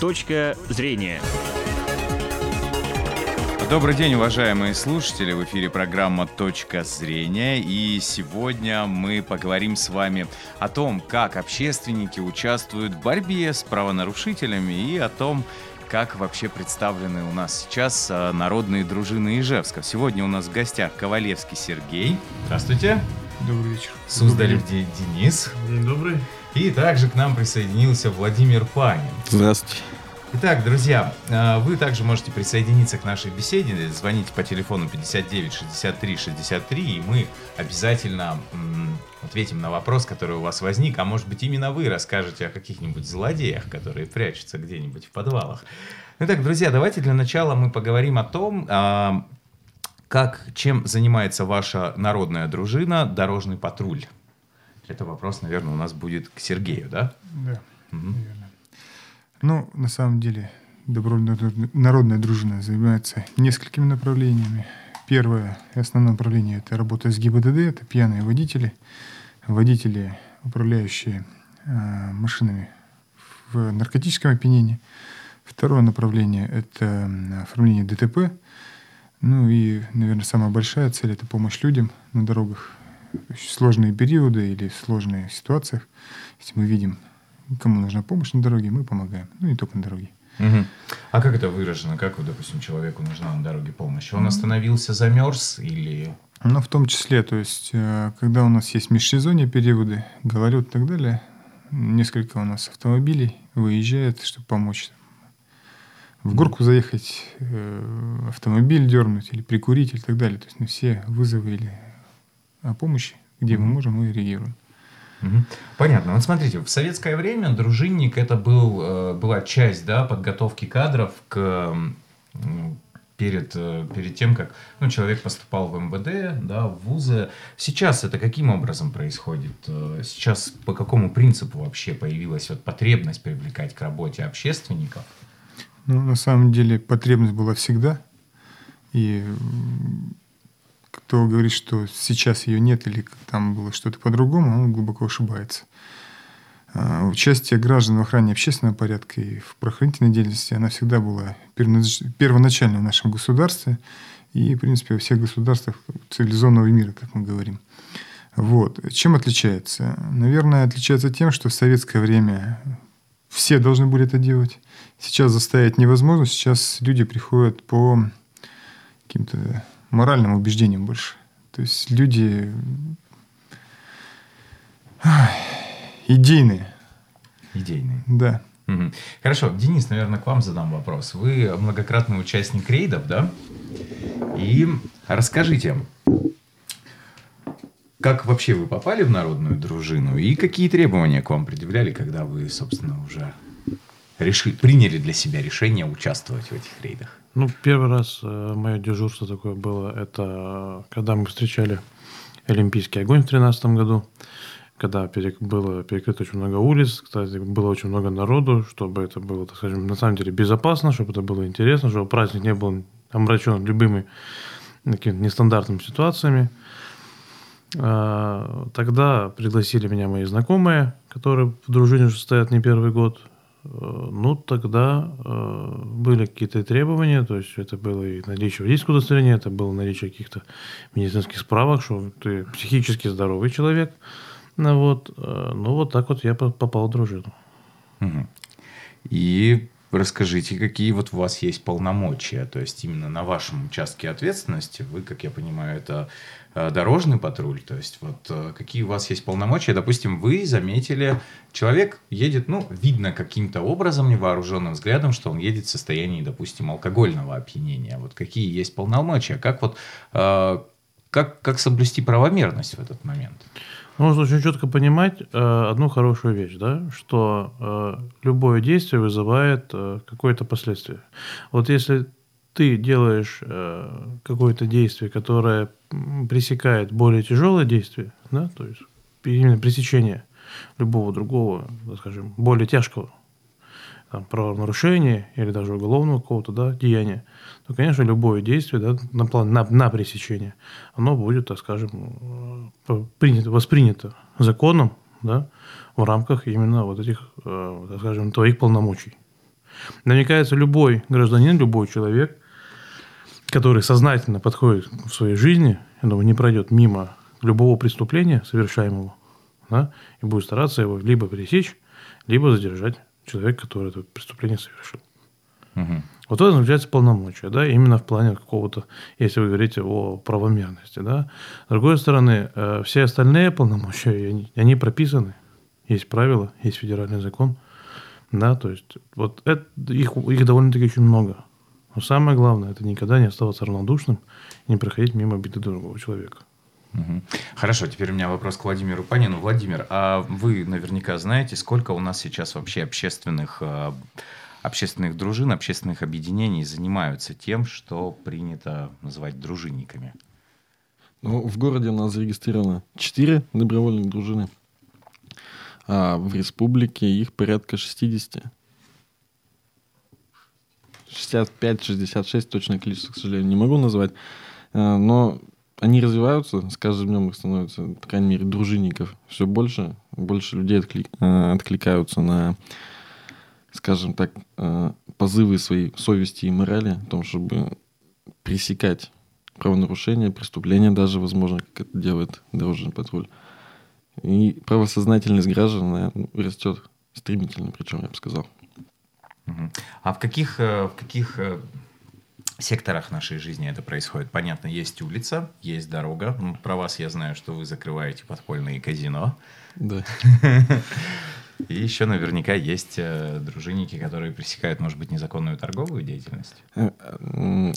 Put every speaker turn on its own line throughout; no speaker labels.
Точка зрения.
Добрый день, уважаемые слушатели. В эфире программа «Точка зрения». И сегодня мы поговорим с вами о том, как общественники участвуют в борьбе с правонарушителями и о том, как вообще представлены у нас сейчас а, народные дружины Ижевска. Сегодня у нас в гостях Ковалевский Сергей. Здравствуйте.
Добрый вечер.
Суздалев День Денис.
День добрый.
И также к нам присоединился Владимир Панин.
Здравствуйте.
Итак, друзья, э, вы также можете присоединиться к нашей беседе, звоните по телефону 59 63 63, и мы обязательно ответим на вопрос, который у вас возник, а может быть именно вы расскажете о каких-нибудь злодеях, которые прячутся где-нибудь в подвалах. Итак, друзья, давайте для начала мы поговорим о том, а, как, чем занимается ваша народная дружина «Дорожный патруль». Это вопрос, наверное, у нас будет к Сергею, да?
Да, угу. Ну, на самом деле, добровольная народная дружина занимается несколькими направлениями. Первое и основное направление – это работа с ГИБДД, это пьяные водители, водители, управляющие э, машинами в наркотическом опьянении. Второе направление – это оформление ДТП. Ну и, наверное, самая большая цель – это помощь людям на дорогах. Сложные периоды или сложные ситуациях, если мы видим кому нужна помощь на дороге, мы помогаем. Ну, не только на дороге.
Угу. А как это выражено? Как, допустим, человеку нужна на дороге помощь? Он остановился, замерз или...
Ну, в том числе, то есть, э, когда у нас есть межсезонье периоды, гололед и так далее, несколько у нас автомобилей выезжает, чтобы помочь. В горку заехать, э, автомобиль дернуть или прикурить и так далее. То есть, на все вызовы или о помощи, где мы можем, мы реагируем.
Понятно. Вот смотрите, в советское время дружинник это был, э, была часть да, подготовки кадров к перед, э, перед тем, как ну, человек поступал в МВД, да, в вузы. Сейчас это каким образом происходит? Э, сейчас по какому принципу вообще появилась вот потребность привлекать к работе общественников?
Ну, на самом деле потребность была всегда. И кто говорит, что сейчас ее нет или там было что-то по-другому, он глубоко ошибается. А, участие граждан в охране общественного порядка и в правоохранительной деятельности, она всегда была первоначально в нашем государстве и, в принципе, во всех государствах цивилизованного мира, как мы говорим. Вот. Чем отличается? Наверное, отличается тем, что в советское время все должны были это делать. Сейчас заставить невозможно. Сейчас люди приходят по каким-то моральным убеждением больше. То есть люди идейные.
Идейные.
Да.
Угу. Хорошо, Денис, наверное, к вам задам вопрос. Вы многократный участник рейдов, да? И расскажите, как вообще вы попали в народную дружину и какие требования к вам предъявляли, когда вы, собственно, уже решили, приняли для себя решение участвовать в этих рейдах?
Ну, первый раз э, мое дежурство такое было, это когда мы встречали Олимпийский огонь в 2013 году, когда перек, было перекрыто очень много улиц, кстати, было очень много народу, чтобы это было, так скажем, на самом деле безопасно, чтобы это было интересно, чтобы праздник не был омрачен любыми какими-то нестандартными ситуациями. А, тогда пригласили меня мои знакомые, которые в дружине уже стоят не первый год. Э, ну, тогда э, были какие-то требования, то есть это было и наличие водительского удостоверения, это было наличие каких-то медицинских справок, что ты психически здоровый человек. Ну вот, э, ну вот так вот я попал в дружину.
И расскажите, какие вот у вас есть полномочия, то есть именно на вашем участке ответственности, вы, как я понимаю, это Э, дорожный патруль, то есть вот э, какие у вас есть полномочия, допустим, вы заметили, человек едет, ну, видно каким-то образом, невооруженным взглядом, что он едет в состоянии, допустим, алкогольного опьянения, вот какие есть полномочия, как вот, э, как, как соблюсти правомерность в этот момент?
Нужно очень четко понимать э, одну хорошую вещь, да, что э, любое действие вызывает э, какое-то последствие. Вот если ты делаешь э, какое-то действие, которое пресекает более тяжелое действие, да, то есть именно пресечение любого другого, скажем, более тяжкого там, правонарушения или даже уголовного какого-то да, деяния, то, конечно, любое действие да, на, план, на, на пресечение, оно будет, так скажем, э, принято, воспринято законом да, в рамках именно вот этих, э, так скажем, твоих полномочий. Намекается любой гражданин, любой человек, который сознательно подходит в своей жизни, я думаю, не пройдет мимо любого преступления, совершаемого, да, и будет стараться его либо пересечь, либо задержать человека, который это преступление совершил. Угу. Вот это называется полномочия, да, именно в плане какого-то, если вы говорите о правомерности, да. С другой стороны, э, все остальные полномочия, они, они прописаны, есть правила, есть федеральный закон, да, то есть вот это, их, их довольно-таки очень много. Но самое главное, это никогда не оставаться равнодушным и не проходить мимо беды другого человека.
Хорошо, теперь у меня вопрос к Владимиру Панину. Владимир, а вы наверняка знаете, сколько у нас сейчас вообще общественных э, общественных дружин, общественных объединений занимаются тем, что принято называть дружинниками?
Ну, в городе у нас зарегистрировано 4 добровольных дружины, а в республике их порядка 60. 65-66 точное количество, к сожалению, не могу назвать. А, но они развиваются, с каждым днем их становится, по крайней мере, дружинников все больше. Больше людей отклик, а, откликаются на скажем так, э, позывы своей совести и морали о том, чтобы пресекать правонарушения, преступления даже, возможно, как это делает дорожный патруль. И правосознательность граждан растет стремительно, причем, я бы сказал.
А в каких, э, в каких э, секторах нашей жизни это происходит? Понятно, есть улица, есть дорога. Ну, про вас я знаю, что вы закрываете подпольные казино.
Да.
И еще наверняка есть э, дружинники, которые пресекают, может быть, незаконную торговую деятельность. Э,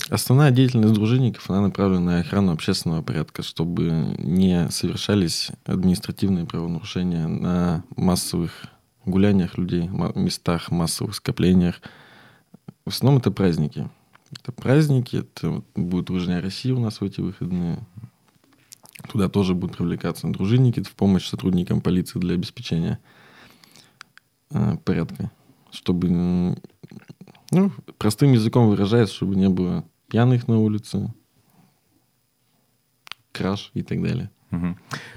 основная деятельность дружинников, она направлена на охрану общественного порядка, чтобы не совершались административные правонарушения на массовых гуляниях людей, местах массовых скоплениях. В основном это праздники. Это праздники, это будет Дружная Россия у нас в эти выходные. Туда тоже будут привлекаться дружинники в помощь сотрудникам полиции для обеспечения Э, порядка. Чтобы, ну, простым языком выражаясь, чтобы не было пьяных на улице, краж и так далее.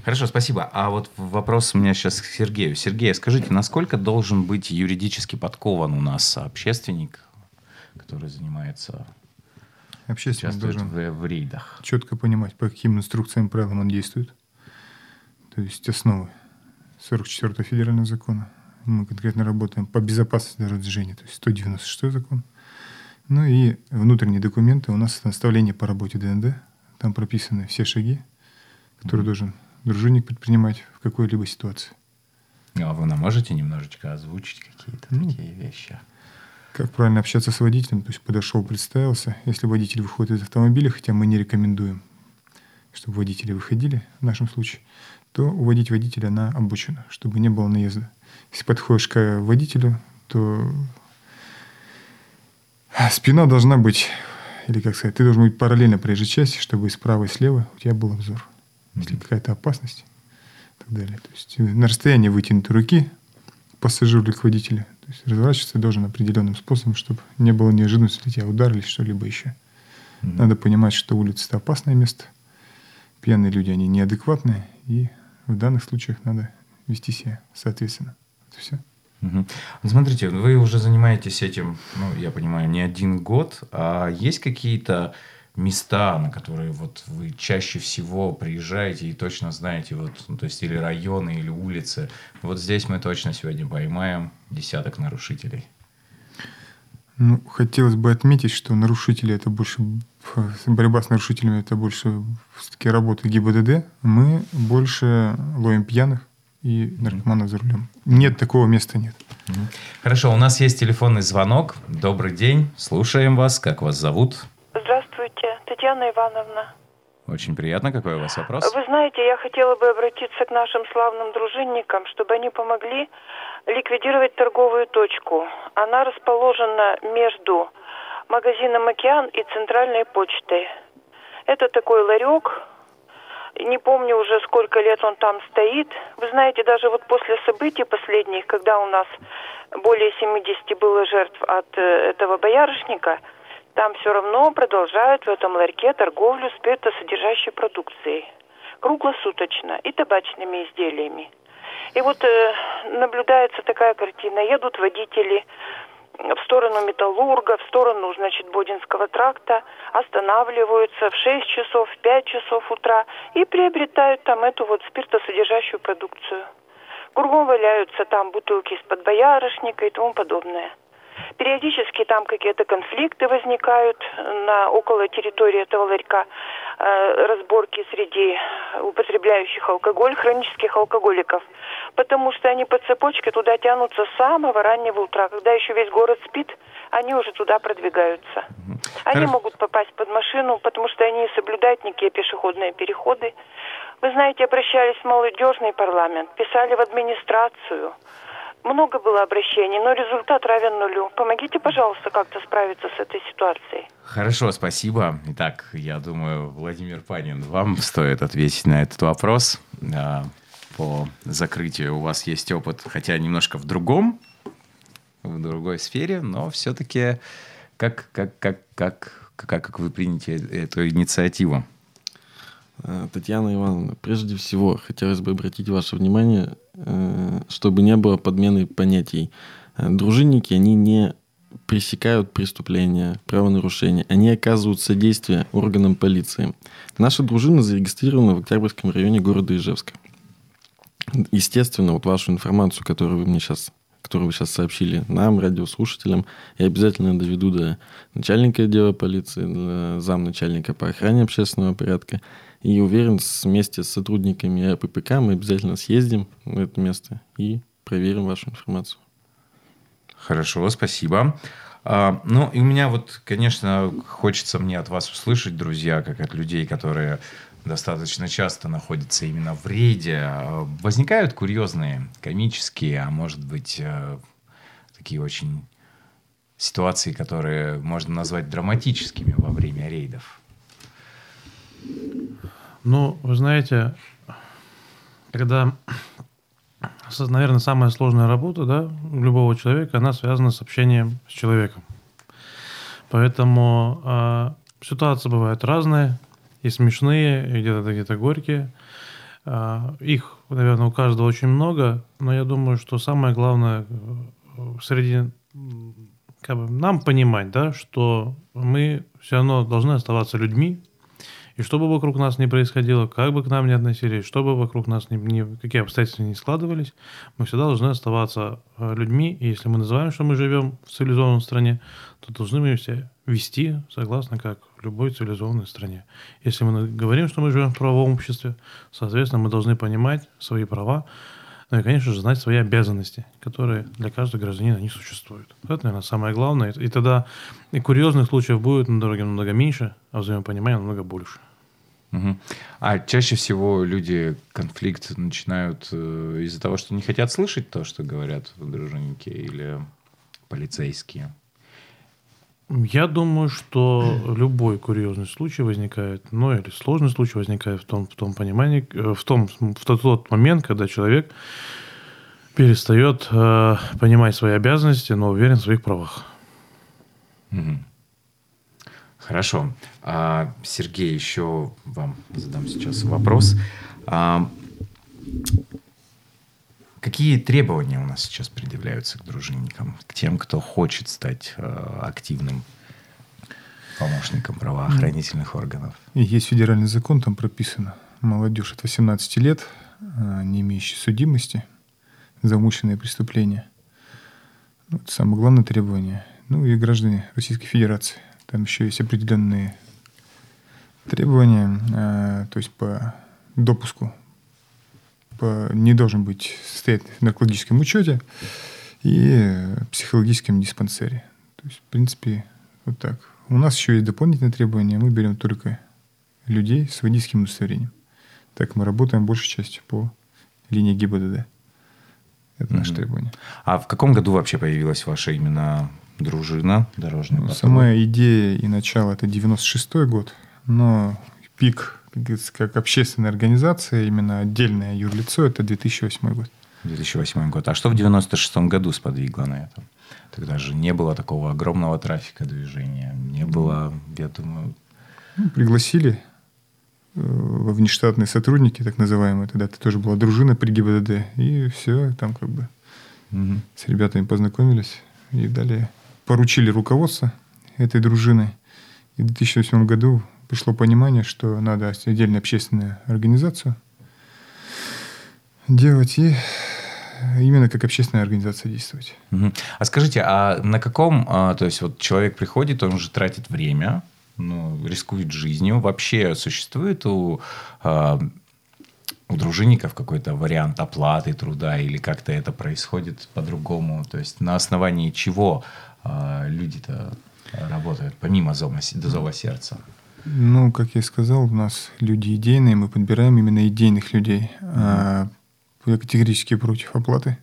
Хорошо, спасибо. А вот вопрос у меня сейчас к Сергею. Сергей, скажите, насколько должен быть юридически подкован у нас общественник, который занимается
Общественник должен
в, в рейдах?
Четко понимать, по каким инструкциям и правилам он действует. То есть основы 44 федерального закона мы конкретно работаем по безопасности дорожного движения, то есть 196 закон. Ну и внутренние документы. У нас наставление по работе ДНД. Там прописаны все шаги, которые mm-hmm. должен дружинник предпринимать в какой-либо ситуации.
А вы нам можете немножечко озвучить какие-то ну, такие вещи?
Как правильно общаться с водителем, то есть подошел, представился. Если водитель выходит из автомобиля, хотя мы не рекомендуем, чтобы водители выходили в нашем случае, то уводить водителя на обочину, чтобы не было наезда. Если подходишь к водителю, то спина должна быть, или как сказать, ты должен быть параллельно проезжей части, чтобы справа и слева у тебя был обзор. Если какая-то опасность и так далее. То есть на расстоянии вытянутой руки пассажир или к водителю. То есть разворачиваться должен определенным способом, чтобы не было неожиданности, если тебя ударили, что-либо еще. Mm-hmm. Надо понимать, что улица – это опасное место. Пьяные люди, они неадекватные. И в данных случаях надо вести себя соответственно. Это все.
Угу. Смотрите, вы уже занимаетесь этим, ну, я понимаю, не один год. А есть какие-то места, на которые вот вы чаще всего приезжаете и точно знаете, вот, ну, то есть или районы, или улицы. Вот здесь мы точно сегодня поймаем десяток нарушителей.
Ну, хотелось бы отметить, что нарушители это больше борьба с нарушителями это больше все-таки работа ГИБДД. Мы больше ловим пьяных, и наркоманов за рулем. Нет, такого места нет.
Хорошо, у нас есть телефонный звонок. Добрый день, слушаем вас. Как вас зовут?
Татьяна Ивановна.
Очень приятно. Какой у вас вопрос?
Вы знаете, я хотела бы обратиться к нашим славным дружинникам, чтобы они помогли ликвидировать торговую точку. Она расположена между магазином «Океан» и центральной почтой. Это такой ларек, не помню уже сколько лет он там стоит. Вы знаете, даже вот после событий последних, когда у нас более 70 было жертв от э, этого боярышника, там все равно продолжают в этом ларьке торговлю спиртосодержащей продукцией. Круглосуточно. И табачными изделиями. И вот э, наблюдается такая картина. Едут водители, в сторону Металлурга, в сторону, значит, Бодинского тракта, останавливаются в 6 часов, в 5 часов утра и приобретают там эту вот спиртосодержащую продукцию. Кругом валяются там бутылки из-под боярышника и тому подобное. Периодически там какие-то конфликты возникают на, около территории этого ларька, э, разборки среди употребляющих алкоголь, хронических алкоголиков, потому что они по цепочке туда тянутся с самого раннего утра, когда еще весь город спит, они уже туда продвигаются. Они могут попасть под машину, потому что они соблюдают никакие пешеходные переходы. Вы знаете, обращались в молодежный парламент, писали в администрацию. Много было обращений, но результат равен нулю. Помогите, пожалуйста, как-то справиться с этой ситуацией.
Хорошо, спасибо. Итак, я думаю, Владимир Панин, вам стоит ответить на этот вопрос. А, По закрытию у вас есть опыт, хотя немножко в другом, в другой сфере, но все-таки как, как, как, как, как, как вы приняли эту инициативу?
Э, Татьяна Ивановна, прежде всего хотелось бы обратить ваше внимание, э, чтобы не было подмены понятий. Э, Дружинники, они не пресекают преступления, правонарушения, они оказывают содействие органам полиции. Наша дружина зарегистрирована в Октябрьском районе города Ижевска. Естественно, вот вашу информацию, которую вы мне сейчас которую вы сейчас сообщили нам, радиослушателям, я обязательно доведу до начальника отдела полиции, до замначальника по охране общественного порядка. И уверен, вместе с сотрудниками АППК мы обязательно съездим в это место и проверим вашу информацию.
Хорошо, спасибо. А, ну, и у меня вот, конечно, хочется мне от вас услышать, друзья, как от людей, которые достаточно часто находятся именно в рейде. А, Возникают курьезные, комические, а может быть, э, такие очень ситуации, которые можно назвать драматическими во время рейдов.
Ну, вы знаете, когда, наверное, самая сложная работа, да, любого человека, она связана с общением с человеком. Поэтому а, ситуации бывают разные, и смешные, и где-то где-то горькие. А, их, наверное, у каждого очень много, но я думаю, что самое главное э, среди как бы, нам понимать, да, что мы все равно должны оставаться людьми, и что бы вокруг нас ни происходило, как бы к нам ни относились, что бы вокруг нас ни, ни- какие обстоятельства ни складывались, мы всегда должны оставаться э, людьми. И если мы называем, что мы живем в цивилизованной стране, то должны мы себя вести согласно как в любой цивилизованной стране. Если мы говорим, что мы живем в правовом обществе, соответственно, мы должны понимать свои права, ну и, конечно же, знать свои обязанности, которые для каждого гражданина не существуют. Это, наверное, самое главное. И тогда и курьезных случаев будет на дороге намного меньше, а взаимопонимания намного больше.
Мгм. А чаще всего люди конфликт начинают э, из-за того, что не хотят слышать то, что говорят дружинники или полицейские.
Я думаю, что любой курьезный случай возникает, ну или сложный случай возникает в том, в том понимании, э, в том, в тот, тот момент, когда человек перестает э, понимать свои обязанности, но уверен в своих правах.
Хорошо. А, Сергей, еще вам задам сейчас вопрос. А, какие требования у нас сейчас предъявляются к дружинникам, к тем, кто хочет стать э, активным помощником правоохранительных органов?
Есть федеральный закон, там прописано, молодежь от 18 лет, а, не имеющая судимости за умышленные преступления. Это самое главное требование. Ну и граждане Российской Федерации. Там еще есть определенные требования, а, то есть по допуску не должен быть состоять в наркологическом учете и психологическом диспансере. То есть, в принципе, вот так. У нас еще есть дополнительные требования. Мы берем только людей с водительским удостоверением. Так мы работаем большей частью по линии ГИБДД. Это наше
Мгм.
требование.
А в каком году вообще появилась ваша именно дружина дорожная?
Ну? Сама идея и начало это 96 год, но пик как, общественная организация, именно отдельное юрлицо, это 2008 год.
2008 год. А что в 96 году сподвигло на это? Тогда же не было такого огромного трафика движения. Не было, я думаю...
Ну, пригласили э, во внештатные сотрудники, так называемые. Тогда это тоже была дружина при ГИБДД. И все, там как бы
мгм.
с ребятами познакомились и далее поручили руководство этой дружины. И в 2008 году пришло понимание, что надо отдельную общественную организацию делать и именно как общественная организация действовать.
Мгм. А скажите, а на каком, а, то есть вот человек приходит, он же тратит время, ну, рискует жизнью. Вообще существует у, а, у дружинников какой-то вариант оплаты труда или как-то это происходит по-другому? То есть на основании чего а, люди-то работают, помимо зова, зова сердца?
Ну, как я и сказал, у нас люди идейные, мы подбираем именно идейных людей. А я категорически против оплаты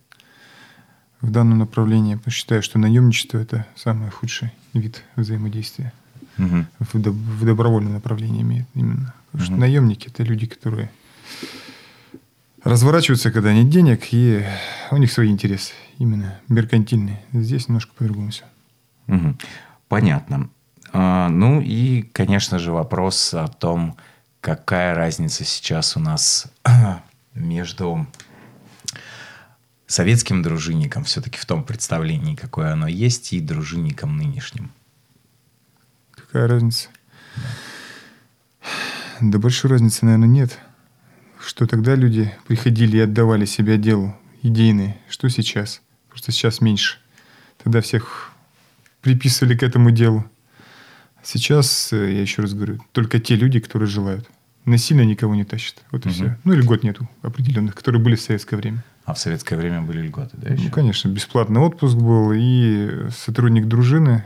в данном направлении. потому что Считаю, что наемничество – это самый худший вид взаимодействия.
Мгм.
В, доб- в добровольном направлении имеет именно. Потому что наемники – это люди, которые разворачиваются, когда нет денег, и у них свои интересы, именно меркантильные. Здесь немножко по-другому все.
Мгм. Понятно. А, ну и, конечно же, вопрос о том, какая разница сейчас у нас между советским дружинником, все-таки в том представлении, какое оно есть, и дружинником нынешним.
Какая разница? Да большой разницы, наверное, нет. Что тогда люди приходили и отдавали себя делу идейные, что сейчас? Просто сейчас меньше. Тогда всех приписывали к этому делу. Сейчас, э, я еще раз говорю, только те люди, которые желают. Насильно никого не тащат. Вот и
Мгм.
все. Ну, или год нету определенных, которые были в советское время.
А в советское время были льготы, да, еще?
Ну, конечно, бесплатный отпуск был, и сотрудник дружины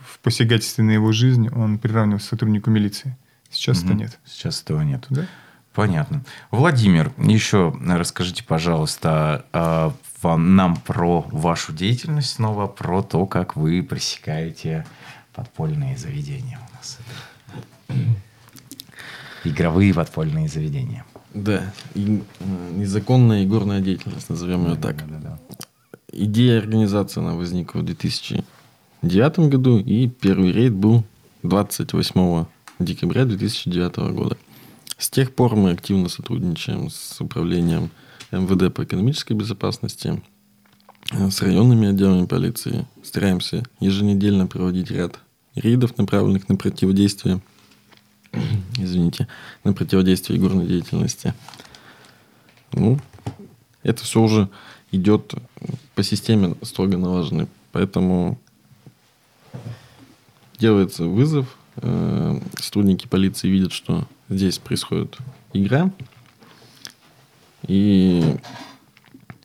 в посягательстве на его жизнь, он приравнивался к сотруднику милиции. Сейчас это
Мгм.
нет.
Сейчас этого нет.
Да?
Понятно. Владимир, еще расскажите, пожалуйста, а, нам про вашу деятельность снова, про то, как вы пресекаете подпольные заведения у нас. Игровые подпольные заведения.
Да, и, незаконная игорная деятельность, назовем ее так.
Да-да-да.
Идея организации она возникла в 2009 году, и первый рейд был 28 декабря 2009 года. С тех пор мы активно сотрудничаем с управлением МВД по экономической безопасности, э, с районными отделами полиции. Стараемся еженедельно проводить ряд рейдов, направленных на противодействие извините, на противодействие игорной деятельности. Ну, это все уже идет по системе строго налаженной. Поэтому делается вызов, э, сотрудники полиции видят, что здесь происходит игра, и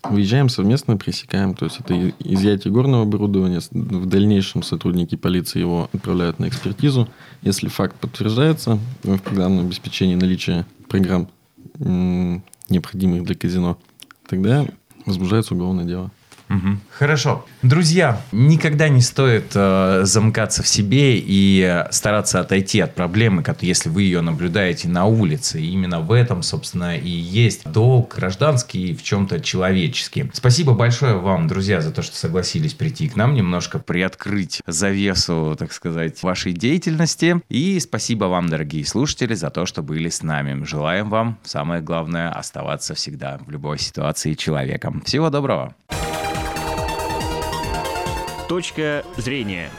выезжаем совместно, пресекаем. То есть это изъятие горного оборудования. В дальнейшем сотрудники полиции его отправляют на экспертизу. Если факт подтверждается в программном обеспечении наличия программ, необходимых для казино, тогда возбуждается уголовное дело.
Мгм. Хорошо. Друзья, никогда не стоит э, замыкаться в себе и стараться отойти от проблемы, если вы ее наблюдаете на улице. И именно в этом, собственно, и есть долг гражданский и в чем-то человеческий. Спасибо большое вам, друзья, за то, что согласились прийти к нам, немножко приоткрыть завесу, так сказать, вашей деятельности. И спасибо вам, дорогие слушатели, за то, что были с нами. Желаем вам, самое главное, оставаться всегда в любой ситуации человеком. Всего доброго.
Точка зрения.